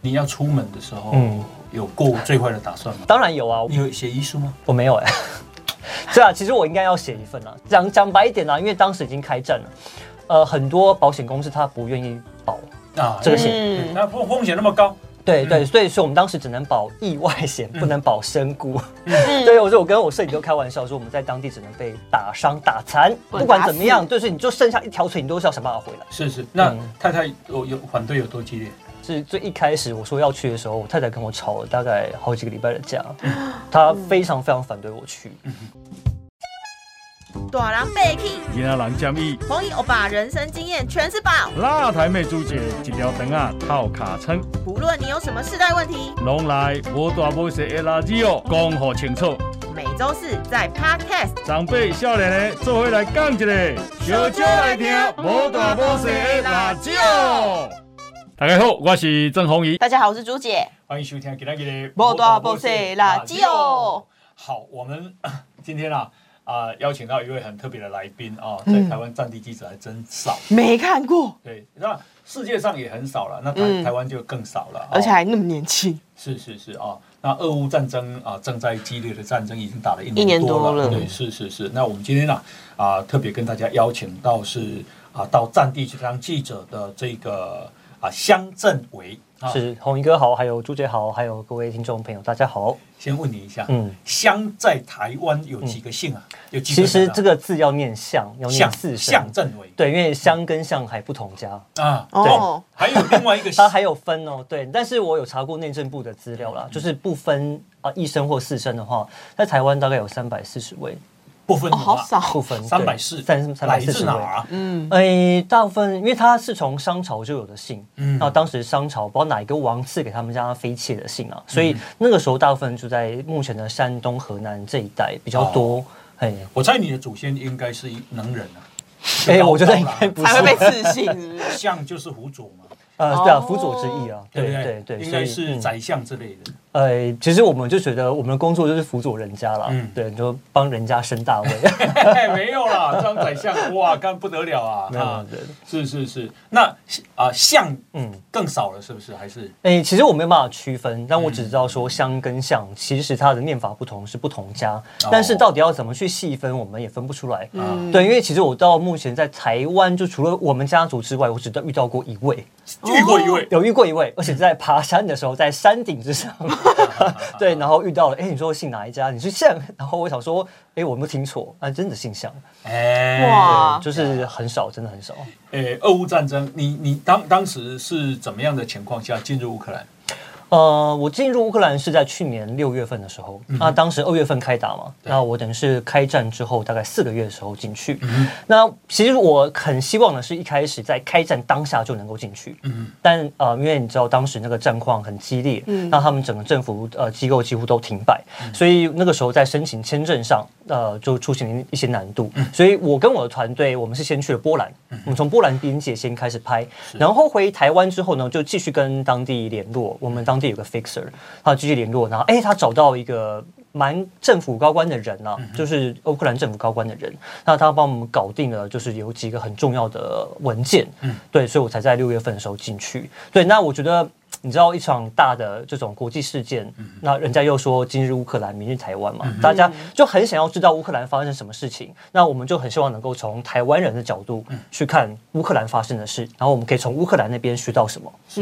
你要出门的时候，嗯，有过最坏的打算吗？当然有啊。你有写遗书吗？我没有哎。对啊，其实我应该要写一份啊。讲讲白一点啊，因为当时已经开战了，呃，很多保险公司他不愿意保啊这个险，那风风险那么高。对对，所以说我们当时只能保意外险，不能保身故。对，我说我跟我摄影都开玩笑说，我们在当地只能被打伤打残，不管怎么样，就是你就剩下一条腿，你都是要想办法回来。是是，那太太有有反对有多激烈？是最一开始我说要去的时候，我太太跟我吵了大概好几个礼拜的架，她非常非常反对我去。大人被气，囡仔人建议，红衣欧巴人生经验全是宝。辣台妹主姐一条灯啊套卡称，不论你有什么世代问题，拢来无大无小的垃圾哦，讲好清楚。每周四在 Podcast，长辈少年的做伙来讲一个，小少来听无大无小的垃圾哦。大家好，我是郑红怡。大家好，我是朱姐。欢迎收听今天的波多波塞垃圾哦。好，我们 今天啊。啊，邀请到一位很特别的来宾啊，在台湾战地记者还真少，没看过。对，那世界上也很少了，那台台湾就更少了，而且还那么年轻。是是是啊，那俄乌战争啊，正在激烈的战争已经打了一年多了。对，是是是。那我们今天呢啊，特别跟大家邀请到是啊，到战地去当记者的这个啊，乡镇委。是红衣哥好，还有朱姐好，还有各位听众朋友，大家好。先问你一下，嗯，乡在台湾有几个姓啊？有其实这个字要念乡，要念四声。乡镇委对，因为乡跟乡还不同家啊。对，还有另外一个，它还有分哦。对，但是我有查过内政部的资料啦，就是不分啊一声或四声的话，在台湾大概有三百四十位。部分好少，部分三百四，三三百四十位。嗯，哎，大部分因为它是从商朝就有的姓，嗯，那当时商朝不知道哪一个王赐给他们家妃妾的姓啊，所以那个时候大部分住在目前的山东、河南这一带比较多。哎，我猜你的祖先应该是能人啊。哎，我觉得应该不是，还会被刺姓。相 就是辅佐嘛。呃，对啊，辅佐之意啊，对对对，应该是宰相之类的。呃，其实我们就觉得我们的工作就是辅佐人家了，嗯，对，就帮人家升大位。没有啦，当宰相哇，干不得了啊！啊，是是是，那啊相嗯更少了，是不是？还是？哎，其实我没有办法区分，但我只知道说相跟相，其实它的念法不同，是不同家。但是到底要怎么去细分，我们也分不出来。嗯，对，因为其实我到目前在台湾，就除了我们家族之外，我只遇到过一位，遇过一位，有遇过一位，而且在爬山的时候，在山顶之上。对，然后遇到了，哎，你说姓哪一家？你是向，然后我想说，哎，我没有听错，啊，真的姓向，哎，哇，就是很少，真的很少。哎，俄乌战争，你你当当时是怎么样的情况下进入乌克兰？呃，我进入乌克兰是在去年六月份的时候，那当时二月份开打嘛，那我等于是开战之后大概四个月的时候进去。那其实我很希望的是一开始在开战当下就能够进去，但呃，因为你知道当时那个战况很激烈，那他们整个政府呃机构几乎都停摆，所以那个时候在申请签证上呃就出现一些难度。所以我跟我的团队，我们是先去了波兰，我们从波兰边界先开始拍，然后回台湾之后呢，就继续跟当地联络，我们当地。有个 fixer，他继续联络，然后哎，他找到一个蛮政府高官的人啊，就是乌克兰政府高官的人，那他帮我们搞定了，就是有几个很重要的文件，嗯，对，所以我才在六月份的时候进去。对，那我觉得你知道一场大的这种国际事件，那人家又说今日乌克兰，明日台湾嘛，大家就很想要知道乌克兰发生什么事情，那我们就很希望能够从台湾人的角度去看乌克兰发生的事，然后我们可以从乌克兰那边学到什么？是，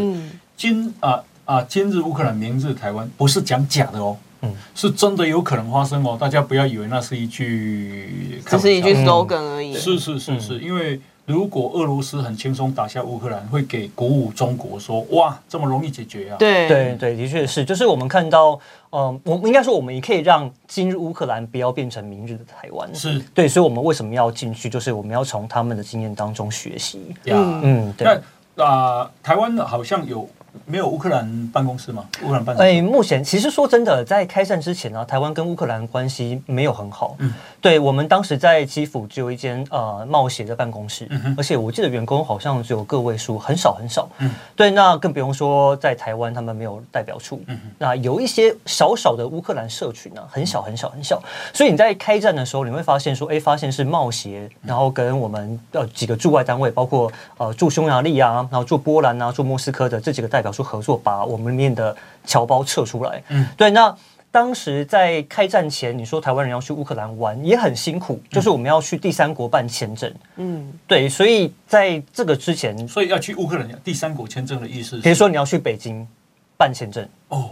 今啊。啊，今日乌克兰，明日台湾，不是讲假的哦，嗯，是真的有可能发生哦，大家不要以为那是一句，只是一句 slogan 而已。是是是是，因为如果俄罗斯很轻松打下乌克兰，会给鼓舞中国说，哇，这么容易解决啊？对对对，的确是，就是我们看到，嗯，我们应该说，我们也可以让今日乌克兰不要变成明日的台湾。是对，所以我们为什么要进去？就是我们要从他们的经验当中学习。嗯嗯，对。那啊，台湾好像有。没有乌克兰办公室吗？乌克兰办公室？哎，目前其实说真的，在开战之前呢，台湾跟乌克兰关系没有很好。嗯，对我们当时在基辅只有一间呃冒险的办公室，而且我记得员工好像只有个位数，很少很少。嗯，对，那更不用说在台湾，他们没有代表处。嗯那有一些小小的乌克兰社群呢，很小很小很小。所以你在开战的时候，你会发现说，哎，发现是冒协，然后跟我们呃几个驻外单位，包括呃驻匈牙利啊，然后驻波兰啊，驻莫斯科的这几个代表。表说合作，把我们里面的侨胞撤出来。嗯，对。那当时在开战前，你说台湾人要去乌克兰玩也很辛苦，就是我们要去第三国办签证。嗯，对。所以在这个之前，所以要去乌克兰第三国签证的意思，比如说你要去北京办签证哦，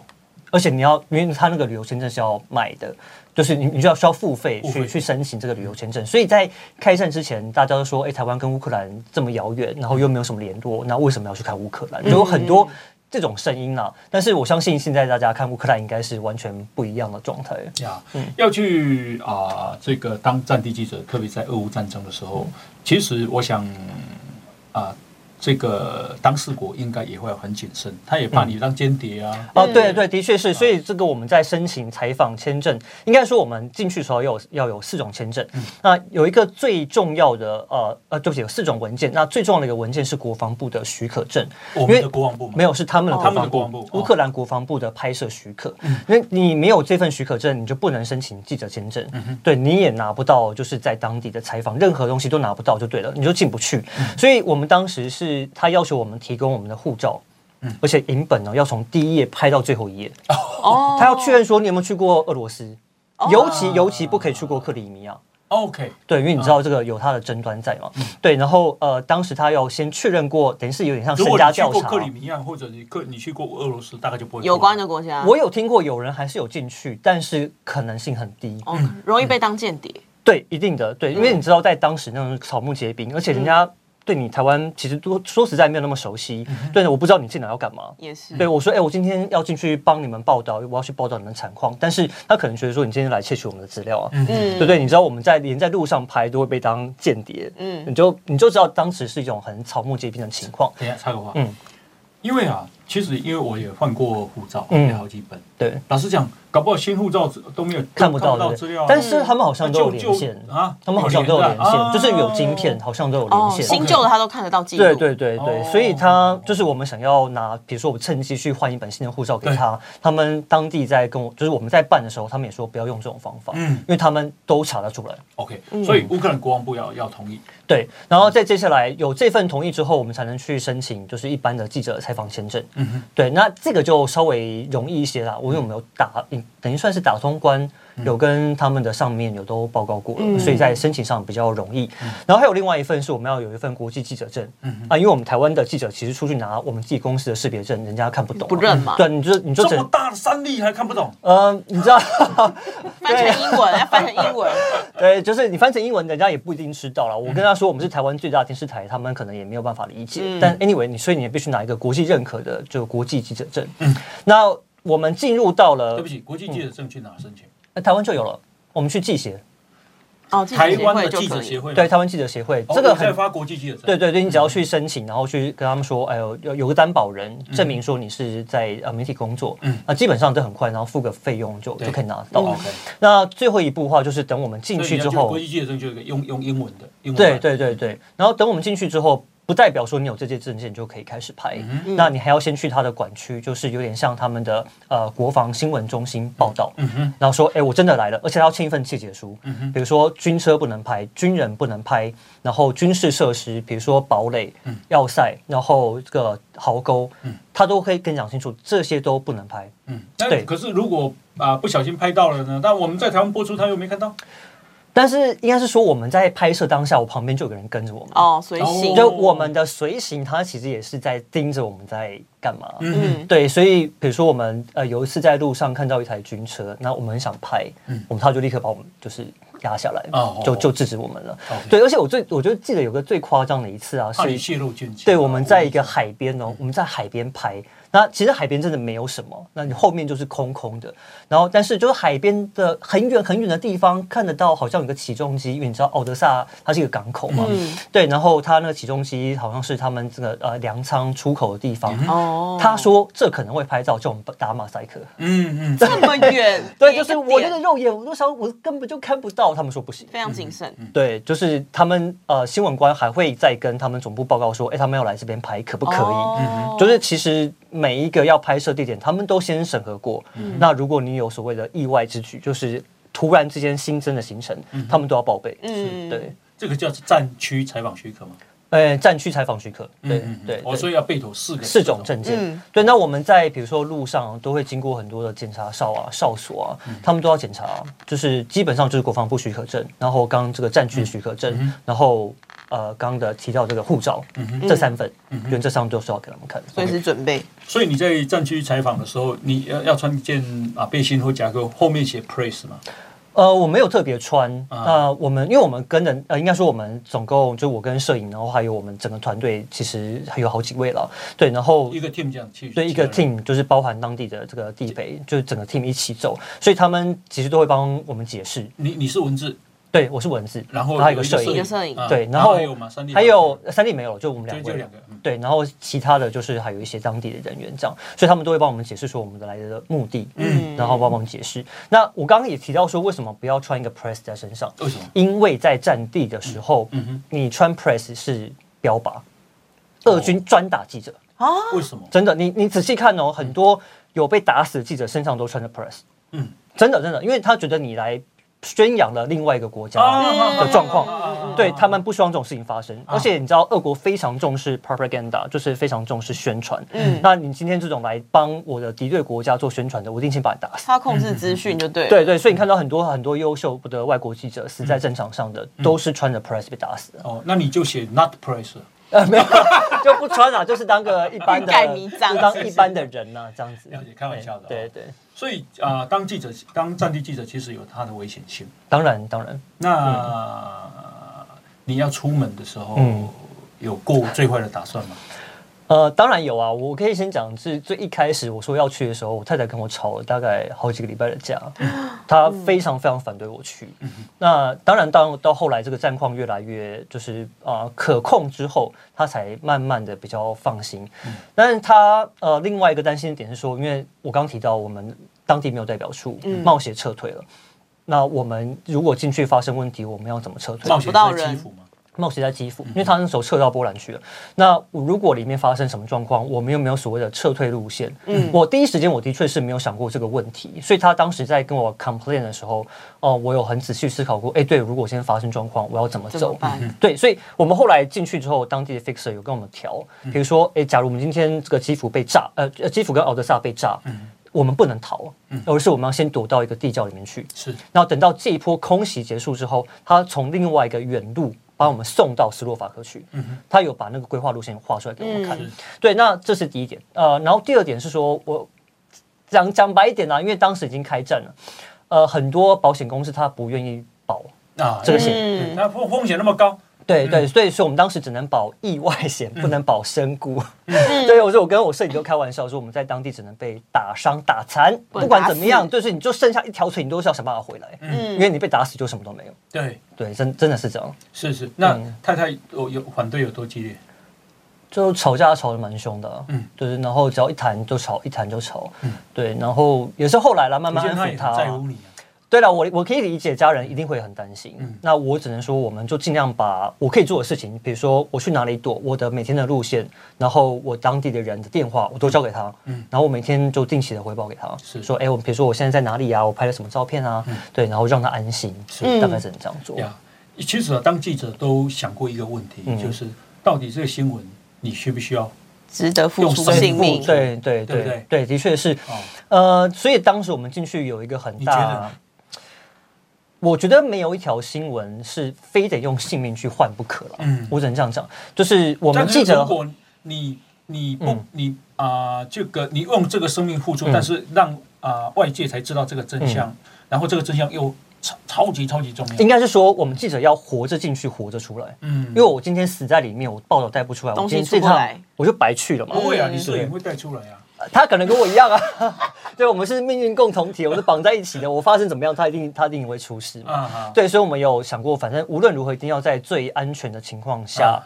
而且你要因为他那个旅游签证是要买的。就是你，你就要需要付费去去申请这个旅游签证，所以在开战之前，大家都说，哎，台湾跟乌克兰这么遥远，然后又没有什么联络，那为什么要去看乌克兰？就有很多这种声音啊。但是我相信现在大家看乌克兰应该是完全不一样的状态。呀，要去啊，这个当战地记者，特别在俄乌战争的时候，其实我想啊。这个当事国应该也会很谨慎，他也怕你当间谍啊。哦，对对，的确是。所以这个我们在申请采访签证，应该说我们进去的时候要有要有四种签证。那有一个最重要的呃呃，对不起，有四种文件。那最重要的一个文件是国防部的许可证。我们的国防部没有，是他们的他们的国防部，乌克兰国防部的拍摄许可。因为你没有这份许可证，你就不能申请记者签证。对，你也拿不到，就是在当地的采访，任何东西都拿不到，就对了，你就进不去。所以我们当时是。他要求我们提供我们的护照，嗯，而且影本呢要从第一页拍到最后一页。哦，他要确认说你有没有去过俄罗斯，尤其尤其不可以去过克里米亚。OK，对，因为你知道这个有他的争端在嘛。对，然后呃，当时他要先确认过，等于是有点像身家调查。克里米亚或者你克你去过俄罗斯，大概就不会有关的国家。我有听过有人还是有进去，但是可能性很低，容易被当间谍。对，一定的，对，因为你知道在当时那种草木皆兵，而且人家。对你台湾其实都说实在没有那么熟悉，对我不知道你进来要干嘛。也是，对我说，哎，我今天要进去帮你们报道，我要去报道你们产况。但是他可能觉得说，你今天来窃取我们的资料啊，对不对？你知道我们在连在路上拍都会被当间谍，嗯，你就你就知道当时是一种很草木皆兵的情况。等下插个话，嗯，因为啊，其实因为我也换过护照，嗯，好几本，对，老实讲。搞不好新护照都没有看不到资料，但是他们好像都有连线啊，他们好像都有连线，就是有晶片，好像都有连线。新旧的他都看得到记录。对对对对，所以他就是我们想要拿，比如说我们趁机去换一本新的护照给他，他们当地在跟我，就是我们在办的时候，他们也说不要用这种方法，嗯，因为他们都查得出来。OK，所以乌克兰国防部要要同意。对，然后再接下来有这份同意之后，我们才能去申请，就是一般的记者采访签证。嗯哼，对，那这个就稍微容易一些啦。我有没有打，等于算是打。通关有跟他们的上面有都报告过了，所以在申请上比较容易。然后还有另外一份是我们要有一份国际记者证啊，因为我们台湾的记者其实出去拿我们自己公司的识别证，人家看不懂，不认嘛。对，你就你就这么大的三例还看不懂？呃，你知道翻成英文要翻成英文，对，就是你翻成英文，人家也不一定知道了。我跟他说我们是台湾最大的电视台，他们可能也没有办法理解。但 anyway，你所以你也必须拿一个国际认可的就国际记者证。那我们进入到了，对不起，国际记者证去哪申请？那台湾就有了，我们去记协。哦，台湾的记者协会，对，台湾记者协会，这个很发国际记者证。对对对，你只要去申请，然后去跟他们说，哎呦，有有个担保人证明说你是在呃媒体工作，嗯，那基本上都很快，然后付个费用就就可以拿到。那最后一步的话，就是等我们进去之后，国际记者证就用用英文的，对对对对，然后等我们进去之后。不代表说你有这些证件就可以开始拍，那你还要先去他的管区，就是有点像他们的呃国防新闻中心报道，然后说，哎，我真的来了，而且要签一份切结书，比如说军车不能拍，军人不能拍，然后军事设施，比如说堡垒、要塞，然后这个壕沟，他都可以跟你讲清楚，这些都不能拍。嗯，对。可是如果啊不小心拍到了呢？但我们在台湾播出，他又没看到。但是应该是说我们在拍摄当下，我旁边就有个人跟着我们哦，随行。就我们的随行，他其实也是在盯着我们在干嘛。嗯，对。所以比如说我们呃有一次在路上看到一台军车，那我们很想拍，我们他就立刻把我们就是压下来，就就制止我们了。对，而且我最我就记得有个最夸张的一次啊，是泄露军对，我们在一个海边哦，我们在海边拍。那其实海边真的没有什么，那你后面就是空空的。然后，但是就是海边的很远很远的地方看得到，好像有个起重机，因为你知道奥德萨它是一个港口嘛，对。然后它那个起重机好像是他们这个呃粮仓出口的地方。哦。他说这可能会拍照，叫我们打马赛克。嗯嗯。这么远。对，就是我那个肉眼，我都想我根本就看不到。他们说不行，非常谨慎。对，就是他们呃新闻官还会再跟他们总部报告说，哎，他们要来这边拍，可不可以？就是其实。每一个要拍摄地点，他们都先审核过。那如果你有所谓的意外之举，就是突然之间新增的行程，他们都要报备。嗯，对，这个叫战区采访许可吗？呃，战区采访许可，对对，哦，所以要备妥四个四种证件。对，那我们在比如说路上都会经过很多的检查哨啊、哨所啊，他们都要检查，就是基本上就是国防部许可证，然后刚这个战区的许可证，然后呃刚的提到这个护照，这三份，原则上都是要给他们看，随时准备。所以你在战区采访的时候，你要要穿一件啊背心或夹克，后面写 praise 吗？呃，我没有特别穿。那我们，因为我们跟的，呃，应该说我们总共就我跟摄影，然后还有我们整个团队，其实还有好几位了。对，然后一个 team 这样去，对，一个 team 就是包含当地的这个地陪，就是整个 team 一起走，所以他们其实都会帮我们解释。你你是文字。对，我是文字，然后还有一个摄影，摄影，对，然后还有吗？三 D 还有三 D 没有，就我们两位，两个，对，然后其他的就是还有一些当地的人员这样，所以他们都会帮我们解释说我们的来的目的，嗯，然后帮我们解释。那我刚刚也提到说，为什么不要穿一个 press 在身上？为什么？因为在战地的时候，你穿 press 是标靶，俄军专打记者啊？为什么？真的，你你仔细看哦，很多有被打死的记者身上都穿着 press，嗯，真的真的，因为他觉得你来。宣扬了另外一个国家的状况，对他们不希望这种事情发生。而且你知道，俄国非常重视 propaganda，就是非常重视宣传。嗯，那你今天这种来帮我的敌对国家做宣传的，我一定先把你打死。他控制资讯就对。对对，所以你看到很多很多优秀的外国记者死在战场上的，都是穿着 press 被打死的。哦，那你就写 not press。呃，没有，就不穿了，就是当个一般的，就当一般的人呢，这样子。了解，开玩笑的。对对。所以啊，当记者，当战地记者，其实有它的危险性。当然，当然。那你要出门的时候，有过最坏的打算吗？呃，当然有啊，我可以先讲，是最一开始我说要去的时候，我太太跟我吵了大概好几个礼拜的架，她非常非常反对我去。那当然，到到后来这个战况越来越就是啊可控之后，她才慢慢的比较放心。但是她呃另外一个担心的点是说，因为我刚提到我们当地没有代表处，冒险撤退了，那我们如果进去发生问题，我们要怎么撤退？冒险到人。冒险在基辅，因为他那时候撤到波兰去了。那如果里面发生什么状况，我们又没有所谓的撤退路线。嗯，我第一时间我的确是没有想过这个问题，所以他当时在跟我 complain 的时候，哦，我有很仔细思考过。哎，对，如果现在发生状况，我要怎么走？对，所以我们后来进去之后，当地的 fixer 有跟我们调，比如说，哎，假如我们今天这个基辅被炸，呃，基辅跟奥德萨被炸，我们不能逃，而是我们要先躲到一个地窖里面去。是，然后等到这一波空袭结束之后，他从另外一个远路。把我们送到斯洛伐克去，他有把那个规划路线画出来给我们看。对，那这是第一点。呃，然后第二点是说，我讲讲白一点啊，因为当时已经开战了，呃，很多保险公司他不愿意保啊这个险，那风风险那么高。对对，所以说我们当时只能保意外险，不能保身故。对，我说我跟我摄影都开玩笑说，我们在当地只能被打伤打残，不管怎么样，就是你就剩下一条腿，你都是要想办法回来。嗯，因为你被打死就什么都没有。对对，真真的是这样。是是，那太太有有反对有多激烈？就吵架吵得蛮凶的。嗯，对，然后只要一谈就吵，一谈就吵。嗯，对，然后也是后来了，慢慢安抚他。在乎你。对了，我我可以理解家人一定会很担心。那我只能说，我们就尽量把我可以做的事情，比如说我去哪里躲，我的每天的路线，然后我当地的人的电话，我都交给他。嗯，然后我每天就定期的回报给他，是说，哎，我比如说我现在在哪里啊？我拍了什么照片啊？对，然后让他安心，是大概只能这样做。呀，其实啊，当记者都想过一个问题，就是到底这个新闻你需不需要值得付出性命？对对对对，的确是。呃，所以当时我们进去有一个很大。我觉得没有一条新闻是非得用性命去换不可了。嗯，我只能这样讲，就是我们记者，如果你你不你啊，这个你用这个生命付出，但是让啊外界才知道这个真相，然后这个真相又超超级超级重要。应该是说，我们记者要活着进去，活着出来。嗯，因为我今天死在里面，我报道带不出来，东西出不来，我就白去了嘛。不会啊，你摄影会带出来啊。他可能跟我一样啊，对，我们是命运共同体，我们是绑在一起的。我发生怎么样，他一定他一定会出事嘛。对，所以我们有想过，反正无论如何，一定要在最安全的情况下，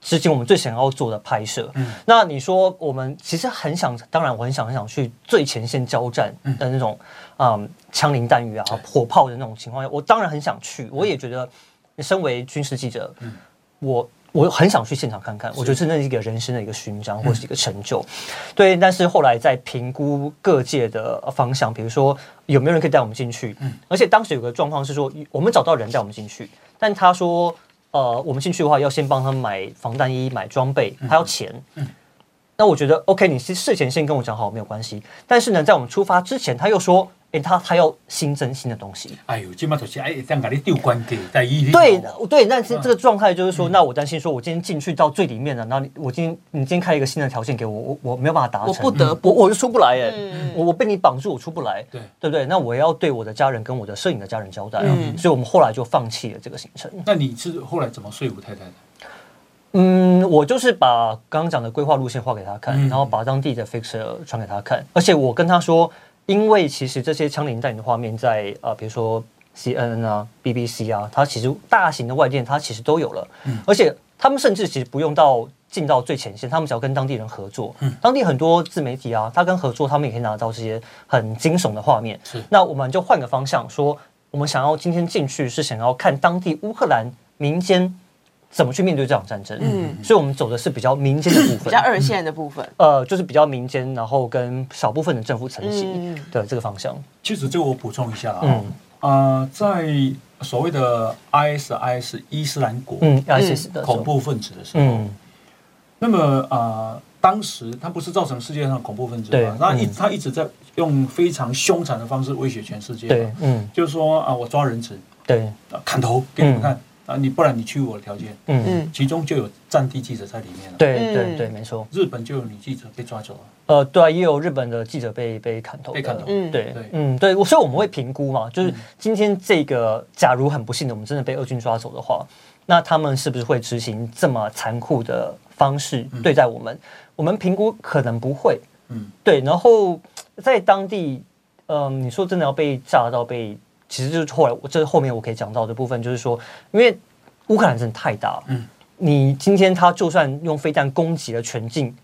执行我们最想要做的拍摄。那你说，我们其实很想，当然我很想很想去最前线交战的那种嗯，枪林弹雨啊，火炮的那种情况下，我当然很想去。我也觉得，身为军事记者，我。我很想去现场看看，我觉得是那一个人生的一个勋章或者是一个成就，对。但是后来在评估各界的方向，比如说有没有人可以带我们进去，嗯，而且当时有个状况是说，我们找到人带我们进去，但他说呃，我们进去的话要先帮他们买防弹衣、买装备，还要钱。嗯，那我觉得 OK，你是事前先跟我讲好没有关系。但是呢，在我们出发之前，他又说。哎，他他要新增新的东西。哎呦，今嘛就是哎，这样给你丢关给在一对对，但是这个状态就是说，那我担心说，我今天进去到最里面了，那你我今天你今天开一个新的条件给我，我我没有办法达成，我不得不我就出不来哎，我我被你绑住，我出不来，对对不对？那我要对我的家人跟我的摄影的家人交代，所以我们后来就放弃了这个行程。那你是后来怎么说服太太的？嗯，我就是把刚刚讲的规划路线画给他看，然后把当地的 fixer 传给他看，而且我跟他说。因为其实这些枪林弹雨的画面，在呃，比如说 C N N 啊、B B C 啊，它其实大型的外电它其实都有了，嗯，而且他们甚至其实不用到进到最前线，他们只要跟当地人合作，嗯，当地很多自媒体啊，他跟合作，他们也可以拿到这些很惊悚的画面。是，那我们就换个方向说，我们想要今天进去是想要看当地乌克兰民间。怎么去面对这场战争？嗯，所以我们走的是比较民间的部分，比较二线的部分。呃，就是比较民间，然后跟少部分的政府层级的这个方向。其实这个我补充一下啊，啊，在所谓的 ISIS 伊斯兰国，嗯，ISIS 的恐怖分子的时候，那么啊，当时他不是造成世界上恐怖分子吗？他一他一直在用非常凶残的方式威胁全世界。对，嗯，就是说啊，我抓人质，对，砍头给你们看。啊，你不然你屈我的条件，嗯嗯，其中就有战地记者在里面了。对对对，没错。日本就有女记者被抓走了。呃，对啊，也有日本的记者被被砍头。被砍头。嗯，对对，嗯对，所以我们会评估嘛，就是今天这个，假如很不幸的，我们真的被俄军抓走的话，那他们是不是会执行这么残酷的方式对待我们？我们评估可能不会。嗯，对。然后在当地，嗯，你说真的要被炸到被。其实就是后来，我这后面我可以讲到的部分，就是说，因为乌克兰真的太大了，嗯，你今天他就算用飞弹攻击了全境。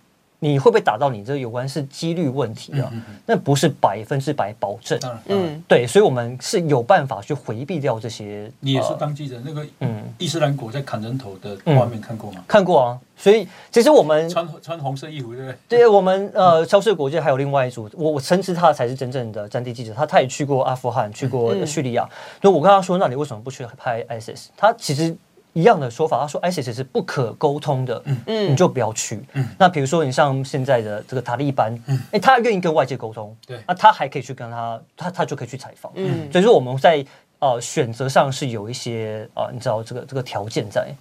你会不会打到你？这有关是几率问题啊，那不是百分之百保证。嗯，对，所以我们是有办法去回避掉这些。你也是当记者，那个嗯，伊斯兰国在砍人头的画面看过吗？看过啊，所以其实我们穿穿红色衣服，对不对？对，我们呃，消失的国际还有另外一组，我我深知他才是真正的战地记者，他他也去过阿富汗，去过叙利亚。所以我跟他说，那你为什么不去拍 ISIS？他其实。一样的说法，他说 ISIS 是不可沟通的，嗯，你就不要去。嗯，那比如说你像现在的这个塔利班，嗯，哎，他愿意跟外界沟通，对，那他还可以去跟他，他他就可以去采访。嗯，所以说我们在呃选择上是有一些啊，你知道这个这个条件在。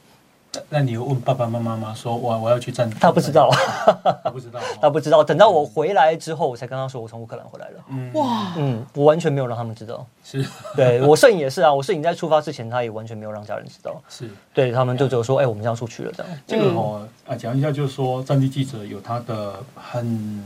那你有问爸爸妈妈吗？说我我要去战，他不知道，他不知道，他不知道。等到我回来之后，我才跟他说我从乌克兰回来了。嗯，哇，嗯，我完全没有让他们知道。是，对我摄影也是啊，我摄影在出发之前，他也完全没有让家人知道。是，对他们就只有说，哎，我们这样出去了这样。这个哦啊，讲一下就是说，战地记者有他的很，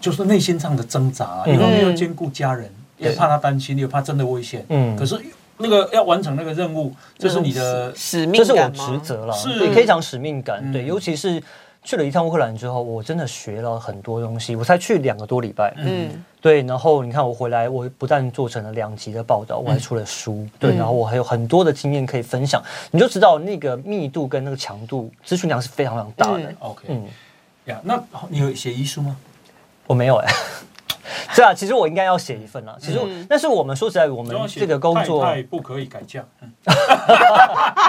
就是内心上的挣扎，因为要兼顾家人，也怕他担心，也怕真的危险。嗯，可是。那个要完成那个任务，这是你的使命，这是我职责了。是，你可以讲使命感。对，尤其是去了一趟乌克兰之后，我真的学了很多东西。我才去两个多礼拜，嗯，对。然后你看我回来，我不但做成了两集的报道，我还出了书，对。然后我还有很多的经验可以分享，你就知道那个密度跟那个强度，资讯量是非常非常大的。OK，嗯，呀，那你有写遗书吗？我没有哎。是啊，其实我应该要写一份啊。其实，但是我们说实在，我们这个工作不可以改嫁，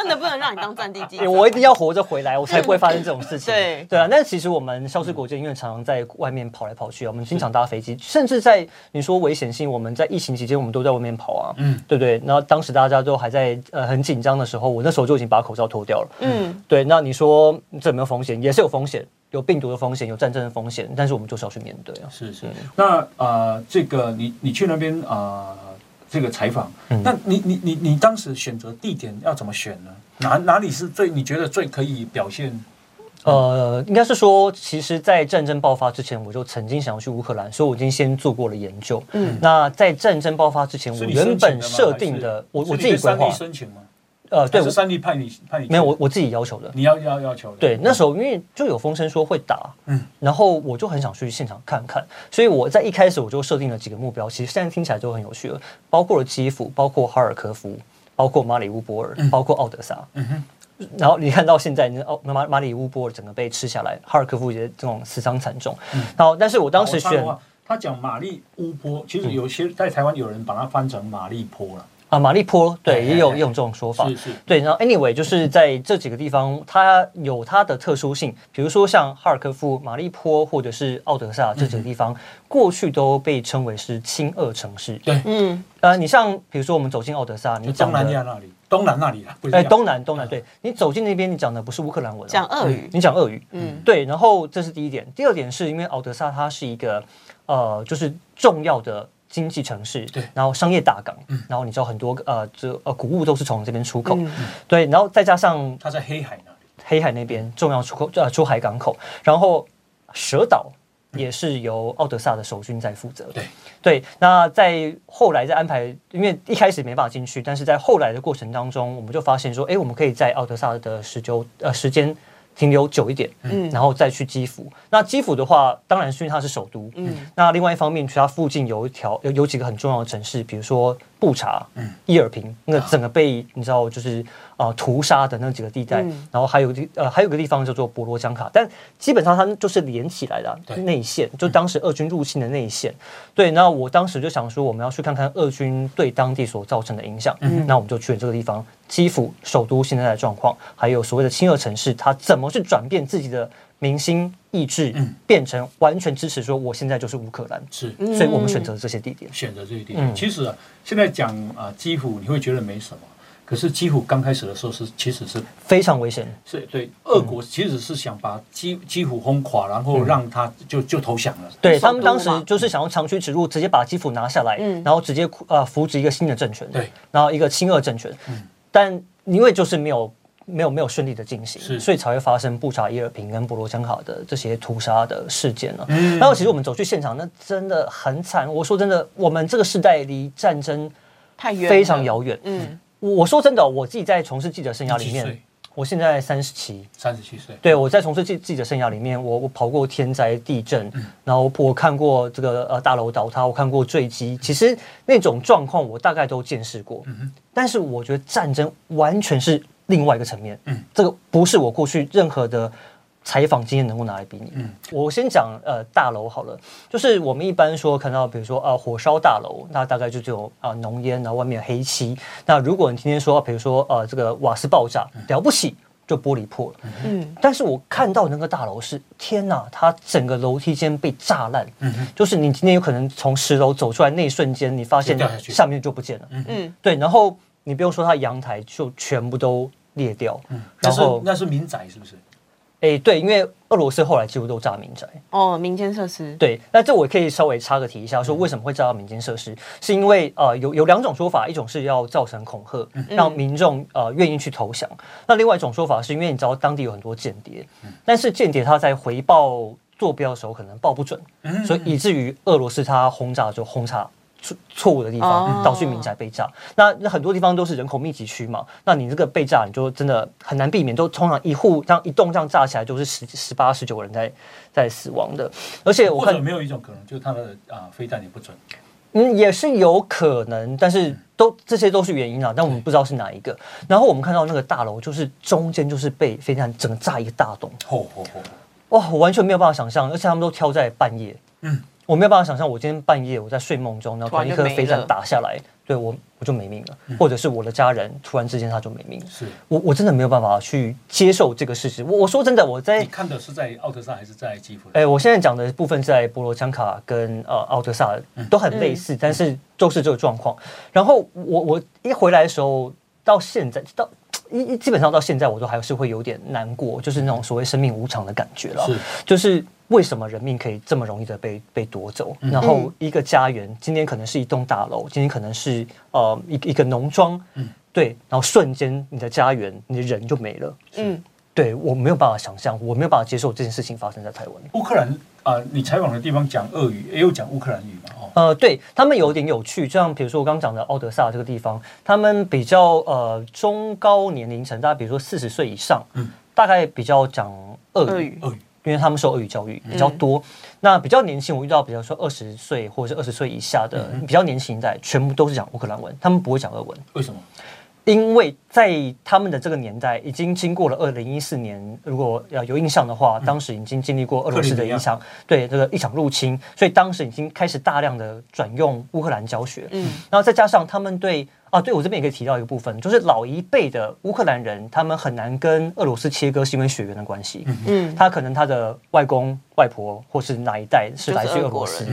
真的不能让你当战地记者。我一定要活着回来，我才不会发生这种事情。对对啊，那其实我们消失国际，因为常常在外面跑来跑去啊，我们经常搭飞机，甚至在你说危险性，我们在疫情期间，我们都在外面跑啊，嗯，对不对？然后当时大家都还在呃很紧张的时候，我那时候就已经把口罩脱掉了，嗯，对。那你说这有没有风险？也是有风险。有病毒的风险，有战争的风险，但是我们就是要去面对啊。是是。那呃，这个你你去那边啊，这个采访，那你你你你当时选择地点要怎么选呢？哪哪里是最你觉得最可以表现？呃，应该是说，其实，在战争爆发之前，我就曾经想要去乌克兰，所以我已经先做过了研究。嗯。那在战争爆发之前，我原本设定的，我我自己规划申请吗？呃，对，是三立派你派你没有我我自己要求的，你要要要求的。对，那时候因为就有风声说会打，嗯，然后我就很想去现场看看，所以我在一开始我就设定了几个目标，其实现在听起来就很有趣了，包括了基辅，包括哈尔科夫，包括马里乌波尔，包括奥德萨，嗯哼，然后你看到现在，那奥马马里乌波尔整个被吃下来，哈尔科夫也这种死伤惨重，然后但是我当时选他讲马利乌波，其实有些在台湾有人把它翻成马利坡了。啊，马利坡对，也有用这种说法。是是。对，然后 anyway 就是在这几个地方，它有它的特殊性，比如说像哈尔科夫、马利坡或者是奥德萨这几个地方，过去都被称为是亲俄城市。对，嗯，呃，你像比如说我们走进奥德萨，你讲东南亚那里，东南那里啊，哎，东南东南，对你走进那边，你讲的不是乌克兰文，讲俄语，你讲俄语，嗯，对。然后这是第一点，第二点是因为奥德萨它是一个呃，就是重要的。经济城市，对，然后商业大港，嗯，然后你知道很多呃，这呃谷物都是从这边出口，对，然后再加上它在黑海那里，黑海那边重要出口呃出海港口，然后蛇岛也是由奥德萨的守军在负责，对。对，那在后来在安排，因为一开始没办法进去，但是在后来的过程当中，我们就发现说，哎，我们可以在奥德萨的时九呃时间。停留久一点，嗯，然后再去基辅。那基辅的话，当然是因为它是首都，嗯。那另外一方面，其它附近有一条有有几个很重要的城市，比如说布查、嗯，伊尔平，那整个被你知道就是。啊，屠杀的那几个地带，然后还有地呃，还有个地方叫做博罗江卡，但基本上它就是连起来的内线，就当时俄军入侵的内线。对，那我当时就想说，我们要去看看俄军对当地所造成的影响。那我们就去了这个地方，基辅首都现在的状况，还有所谓的亲俄城市，它怎么去转变自己的民心意志，变成完全支持说我现在就是乌克兰。是，所以我们选择这些地点，选择这些地点。其实啊现在讲啊，基辅你会觉得没什么。可是基辅刚开始的时候是其实是非常危险，是对俄国其实是想把基基辅轰垮，然后让他就就投降了。对他们当时就是想要长驱直入，直接把基辅拿下来，然后直接呃扶植一个新的政权，对，然后一个亲俄政权。但因为就是没有没有没有顺利的进行，所以才会发生布查伊尔平跟博罗江卡的这些屠杀的事件了。然后其实我们走去现场，那真的很惨。我说真的，我们这个时代离战争太远，非常遥远。嗯。我说真的，我自己在从事记者生涯里面，我现在三十七，三十七岁。对，我在从事记记者生涯里面，我我跑过天灾地震，然后我看过这个呃大楼倒塌，我看过坠机，其实那种状况我大概都见识过。嗯但是我觉得战争完全是另外一个层面。嗯，这个不是我过去任何的。采访经验能够拿来比拟？嗯，我先讲呃大楼好了，就是我们一般说看到，比如说呃火烧大楼，那大概就只有啊浓烟，然后外面有黑漆。那如果你今天说，比如说呃这个瓦斯爆炸，了不起就玻璃破了。嗯，但是我看到那个大楼是天哪，它整个楼梯间被炸烂。嗯就是你今天有可能从十楼走出来那一瞬间，你发现下面就不见了。嗯嗯，对，然后你不用说它阳台就全部都裂掉。嗯，然后那是民宅是不是？哎，对，因为俄罗斯后来几乎都炸民宅哦，民间设施。对，那这我可以稍微插个题一下，说为什么会炸到民间设施？是因为呃，有有两种说法，一种是要造成恐吓，让民众呃愿意去投降；那另外一种说法是因为你知道当地有很多间谍，但是间谍他在回报坐标的时候可能报不准，所以以至于俄罗斯他轰炸就轰炸。错错误的地方，导致民宅被炸。那那很多地方都是人口密集区嘛，那你这个被炸，你就真的很难避免。都通常一户这样一栋这样炸起来，就是十十八十九个人在在死亡的。而且我看有没有一种可能，就是他的啊飞弹也不准。嗯，也是有可能，但是都这些都是原因啊，但我们不知道是哪一个。然后我们看到那个大楼，就是中间就是被飞弹整个炸一个大洞。哦哦哦！哇，我完全没有办法想象，而且他们都挑在半夜。嗯。我没有办法想象，我今天半夜我在睡梦中，然后突然一颗飞弹打下来，对我我就没命了，或者是我的家人突然之间他就没命了。是我我真的没有办法去接受这个事实。我我说真的，我在你看的是在奥德萨还是在基辅？哎，我现在讲的部分在波罗江卡跟呃奥德萨都很类似，但是都是这个状况。然后我我一回来的时候，到现在到一基本上到现在，我都还是会有点难过，就是那种所谓生命无常的感觉了。是就是。为什么人命可以这么容易的被被夺走？然后一个家园，今天可能是一栋大楼，今天可能是呃一一个农庄，嗯，对，然后瞬间你的家园，你的人就没了，嗯，对我没有办法想象，我没有办法接受这件事情发生在台湾。乌克兰啊，你采访的地方讲俄语，也有讲乌克兰语嘛？哦，呃，对他们有点有趣，就像比如说我刚刚讲的奥德萨这个地方，他们比较呃中高年龄层，大家比如说四十岁以上，嗯，大概比较讲俄语，俄语。因为他们受俄语教育比较多，那比较年轻，我遇到比如说二十岁或者是二十岁以下的比较年轻一代，全部都是讲乌克兰文，他们不会讲俄文。为什么？因为在他们的这个年代，已经经过了二零一四年，如果要有印象的话，当时已经经历过俄罗斯的一场对这个一场入侵，所以当时已经开始大量的转用乌克兰教学。嗯，然后再加上他们对啊，对我这边也可以提到一个部分，就是老一辈的乌克兰人，他们很难跟俄罗斯切割，是因为血缘的关系。嗯，他可能他的外公外婆或是哪一代是来自俄罗斯，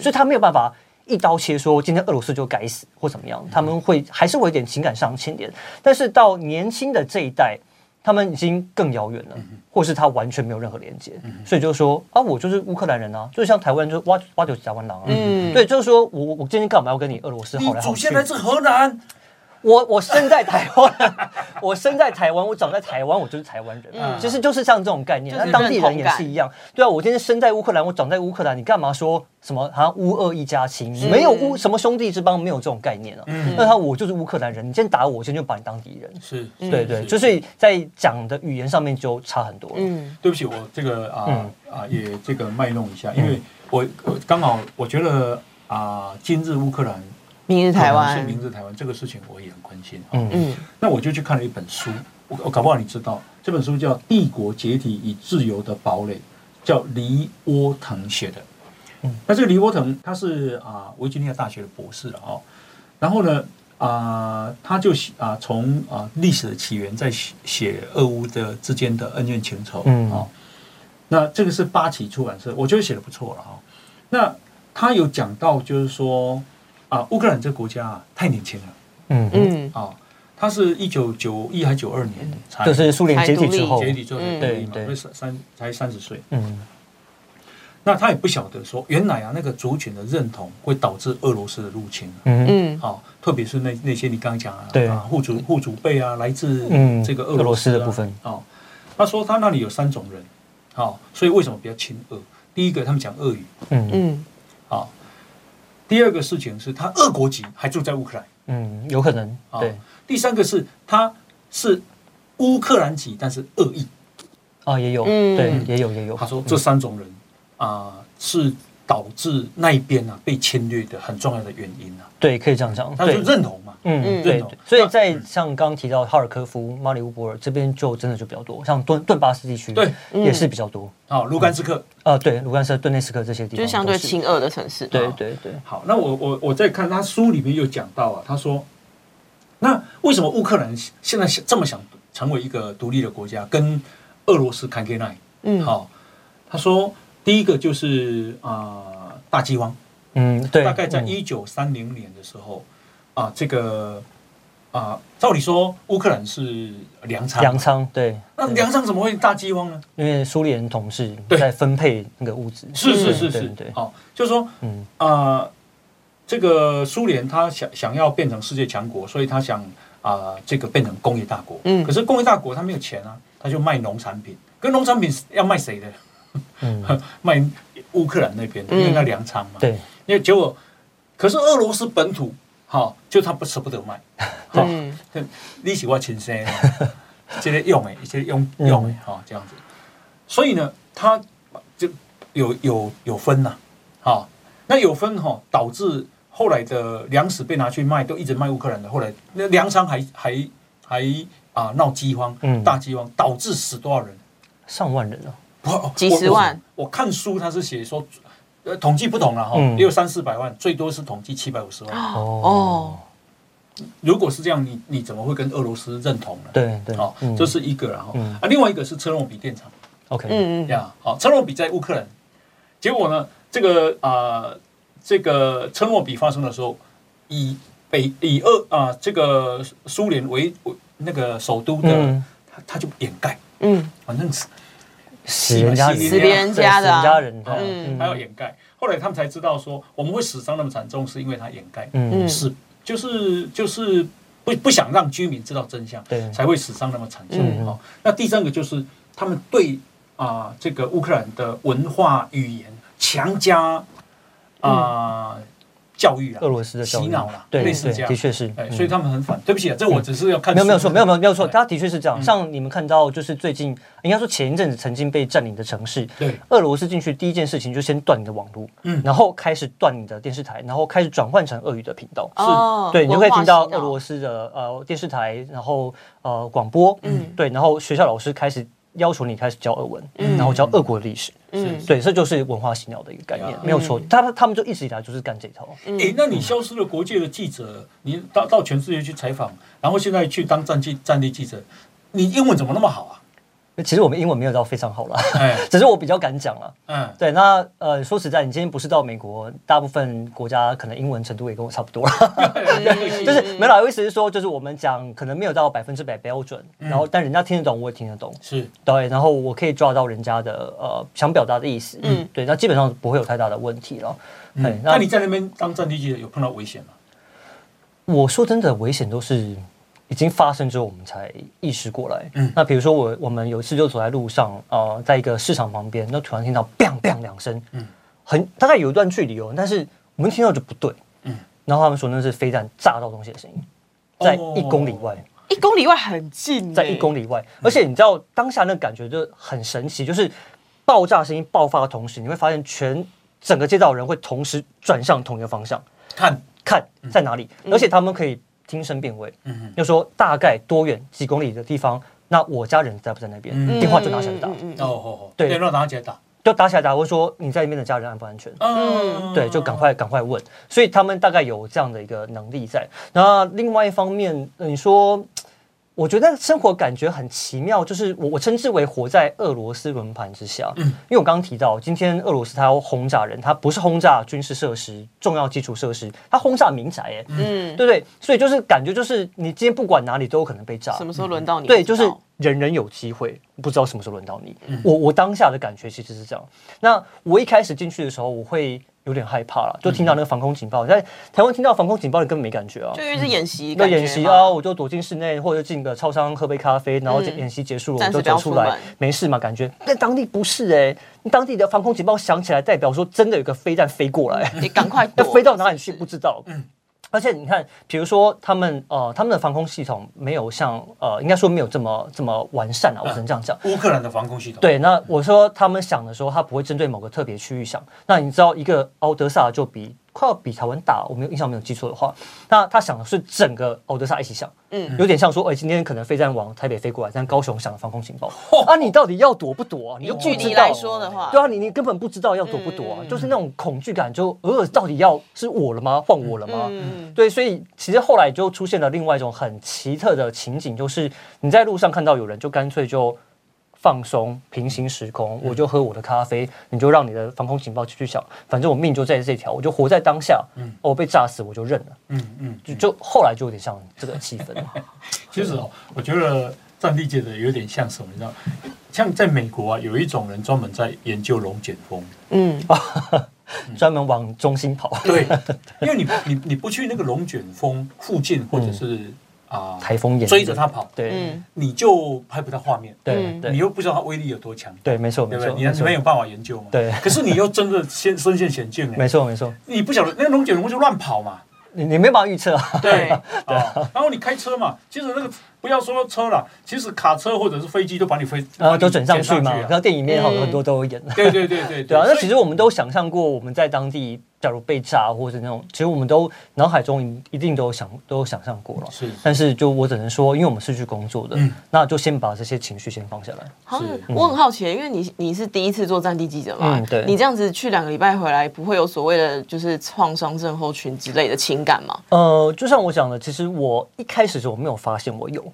所以他没有办法一刀切说今天俄罗斯就该死或怎么样，他们会还是会有点情感上牵连。但是到年轻的这一代。他们已经更遥远了，或是他完全没有任何连接，所以就是说啊，我就是乌克兰人啊，就像台湾就挖挖九台湾狼啊，对，就是说我我今天干嘛要跟你俄罗斯好来好去？祖先来自河南。我我生在台湾，我生在台湾，我长在台湾，我就是台湾人。嗯，其实就是像这种概念，那当地人也是一样。对啊，我今天生在乌克兰，我长在乌克兰，你干嘛说什么好像乌俄一家亲？没有乌什么兄弟之邦，没有这种概念啊。嗯，那他我就是乌克兰人，你今天打我，我今天就把你当敌人。是，对对，就是在讲的语言上面就差很多。嗯，对不起，我这个啊啊也这个卖弄一下，因为我刚好我觉得啊，今日乌克兰。明日台湾是明日台湾这个事情，我也很关心。嗯嗯，那我就去看了一本书，我我搞不好你知道，这本书叫《帝国解体与自由的堡垒》，叫黎沃腾写的。嗯，那这个黎沃腾他是啊维吉尼亚大学的博士了哦。然后呢啊，他就啊从啊历史的起源在写写俄乌的之间的恩怨情仇。嗯啊，那这个是八旗出版社，我觉得写的不错了哈。那他有讲到就是说。啊，乌克兰这个国家啊，太年轻了。嗯嗯，啊，他是一九九一还九二年才，就是苏联解体之后，解体之后对对，三三才三十岁。嗯，那他也不晓得说，原来啊，那个族群的认同会导致俄罗斯的入侵。嗯嗯，好，特别是那那些你刚刚讲啊，对啊，户主户主辈啊，来自这个俄罗斯的部分。哦，他说他那里有三种人，好，所以为什么比较亲俄？第一个，他们讲俄语。嗯嗯，好。第二个事情是他俄国籍还住在乌克兰，嗯，有可能。对，第三个是他是乌克兰籍，但是恶意，啊，也有，对，也有也有。他说这三种人啊是。导致那一边啊被侵略的很重要的原因啊，对，可以这样讲，他就认同嘛，嗯嗯，对，所以在像刚刚提到哈尔科夫、马里乌波尔这边就真的就比较多，像顿顿巴斯地区对。也是比较多。啊，卢甘斯克。呃对，卢甘斯克、顿涅斯克这些地方就相对亲俄的城市，对对对。好，那我我我在看他书里面有讲到啊，他说，那为什么乌克兰现在这么想成为一个独立的国家，跟俄罗斯坎克奈？嗯，好，他说。第一个就是啊，大饥荒，嗯，对，大概在一九三零年的时候，啊，这个啊，照理说乌克兰是粮仓，粮仓，对，那粮仓怎么会大饥荒呢？因为苏联统治在分配那个物资，是是是是，对，好，就是说，嗯。啊，这个苏联他想想要变成世界强国，所以他想啊，这个变成工业大国，嗯，可是工业大国他没有钱啊，他就卖农产品，跟农产品要卖谁的？嗯，卖乌克兰那边的，因为那粮仓嘛。对，因为结果，可是俄罗斯本土，哈，就他不舍不得卖，哈，利息我亲生，这些用诶，这些用用诶，哈，这样子。所以呢，他就有有有分呐，哈，那有分哈，导致后来的粮食被拿去卖，都一直卖乌克兰的。后来那粮仓还还还啊闹饥荒，大饥荒，导致死多少人？上万人啊。几十万，我看书他是写说，呃，统计不同了哈，也有三四百万，最多是统计七百五十万。哦，如果是这样，你你怎么会跟俄罗斯认同呢？对对，好，这是一个，然后啊，另外一个是车诺比电厂。OK，嗯嗯，呀，好，车诺比在乌克兰，结果呢，这个啊，这个车诺比发生的时候，以北以俄啊这个苏联为那个首都的，他他就掩盖，嗯，反正是。死人家，死别人家的，死家人，嗯，还要掩盖。后来他们才知道说，我们会死伤那么惨重，是因为他掩盖，嗯，是就是就是不不想让居民知道真相，对，才会死伤那么惨重。哦，那第三个就是他们对啊这个乌克兰的文化语言强加啊。教育啊，俄罗斯的洗脑了，对，类似这样，的确是，哎，所以他们很反。对不起啊，这我只是要看，没有没有错，没有没有没有错，他的确是这样。像你们看到，就是最近应该说前一阵子曾经被占领的城市，对，俄罗斯进去第一件事情就先断你的网络，嗯，然后开始断你的电视台，然后开始转换成俄语的频道，是，对，你就可以听到俄罗斯的呃电视台，然后呃广播，嗯，对，然后学校老师开始。要求你开始教俄文，然后教俄国的历史。嗯，对，这就是文化洗脑的一个概念，没有错。他他们就一直以来就是干这套。哎，那你消失了国界的记者，你到到全世界去采访，然后现在去当战记战地记者，你英文怎么那么好啊？其实我们英文没有到非常好啦，只是我比较敢讲了。嗯，对，那呃，说实在，你今天不是到美国，大部分国家可能英文程度也跟我差不多了。就是没老意思是说，就是我们讲可能没有到百分之百标准，然后但人家听得懂，我也听得懂。是对，然后我可以抓到人家的呃想表达的意思。嗯，对，那基本上不会有太大的问题了。嗯，那你在那边当战地记者有碰到危险吗？我说真的，危险都是。已经发生之后，我们才意识过来。嗯，那比如说我，我们有一次就走在路上，呃，在一个市场旁边，那突然听到 “bang bang” 两声，嗯，很大概有一段距离哦，但是我们听到就不对，嗯，然后他们说那是飞弹炸到东西的声音，在一公里外，一公里外很近，在一公里外，而且你知道当下那感觉就很神奇，就是爆炸声音爆发的同时，你会发现全整个街道人会同时转向同一个方向，看。看在哪里，而且他们可以。听声辨位，嗯，就说大概多远几公里的地方，那我家人在不在那边？电话就拿起来打。哦哦哦，对，电话拿起来打，就打起来打，或者说你在那边的家人安不安全？嗯，对，就赶快赶快问。所以他们大概有这样的一个能力在。那另外一方面，你说。我觉得生活感觉很奇妙，就是我我称之为活在俄罗斯轮盘之下。嗯，因为我刚刚提到，今天俄罗斯它要轰炸人，它不是轰炸军事设施、重要基础设施，它轰炸民宅，哎，嗯，对不对？所以就是感觉就是你今天不管哪里都有可能被炸。什么时候轮到你？对，就是人人有机会，不知道什么时候轮到你。我我当下的感觉其实是这样。那我一开始进去的时候，我会。有点害怕了，就听到那个防空警报，在台湾听到防空警报，你根本没感觉啊，就因为是演习，那演习啊，我就躲进室内或者进个超商喝杯咖啡，然后演习结束了我就走出来，没事嘛，感觉。但当地不是哎，当地的防空警报响起来，代表说真的有个飞弹飞过来，你赶快，要飞到哪里去不知道。嗯。而且你看，比如说他们呃，他们的防空系统没有像呃，应该说没有这么这么完善啊，我只能这样讲。乌克兰的防空系统对，那我说他们想的时候，他不会针对某个特别区域想。那你知道，一个奥德萨就比。快要比台湾大，我没有印象没有记错的话，那他想的是整个欧德萨一起想，嗯，有点像说，哎，今天可能飞弹往台北飞过来，但高雄想的防空警报，啊，你到底要躲不躲啊？你距离来说的话，对啊，你你根本不知道要躲不躲啊，就是那种恐惧感，就呃，到底要是我了吗？换我了吗？对，所以其实后来就出现了另外一种很奇特的情景，就是你在路上看到有人，就干脆就。放松，平行时空，我就喝我的咖啡，你就让你的防空警报继续响，反正我命就在这条，我就活在当下。嗯，我被炸死我就认了。嗯嗯，就就后来就有点像这个气氛。其实哦，我觉得战地界的有点像什么，你知道？像在美国啊，有一种人专门在研究龙卷风。嗯，专门往中心跑。对，因为你你你不去那个龙卷风附近，或者是。啊，台风眼追着他跑，对，你就拍不到画面，对，你又不知道它威力有多强，对，没错，没错，你没有办法研究嘛，对，可是你又真的先身陷险境，没错，没错，你不晓得那个龙卷风就乱跑嘛，你你没办法预测，对，对，然后你开车嘛，其实那个。不要说车了，其实卡车或者是飞机都把你飞，啊，都整上去嘛。然后电影里面好很多都有演。对对对对对。啊！那其实我们都想象过，我们在当地假如被炸或者那种，其实我们都脑海中一定都有想都有想象过了。是。但是就我只能说，因为我们是去工作的，那就先把这些情绪先放下来。好，我很好奇，因为你你是第一次做战地记者嘛？嗯，对。你这样子去两个礼拜回来，不会有所谓的就是创伤症候群之类的情感吗？呃，就像我讲的，其实我一开始时候我没有发现我有。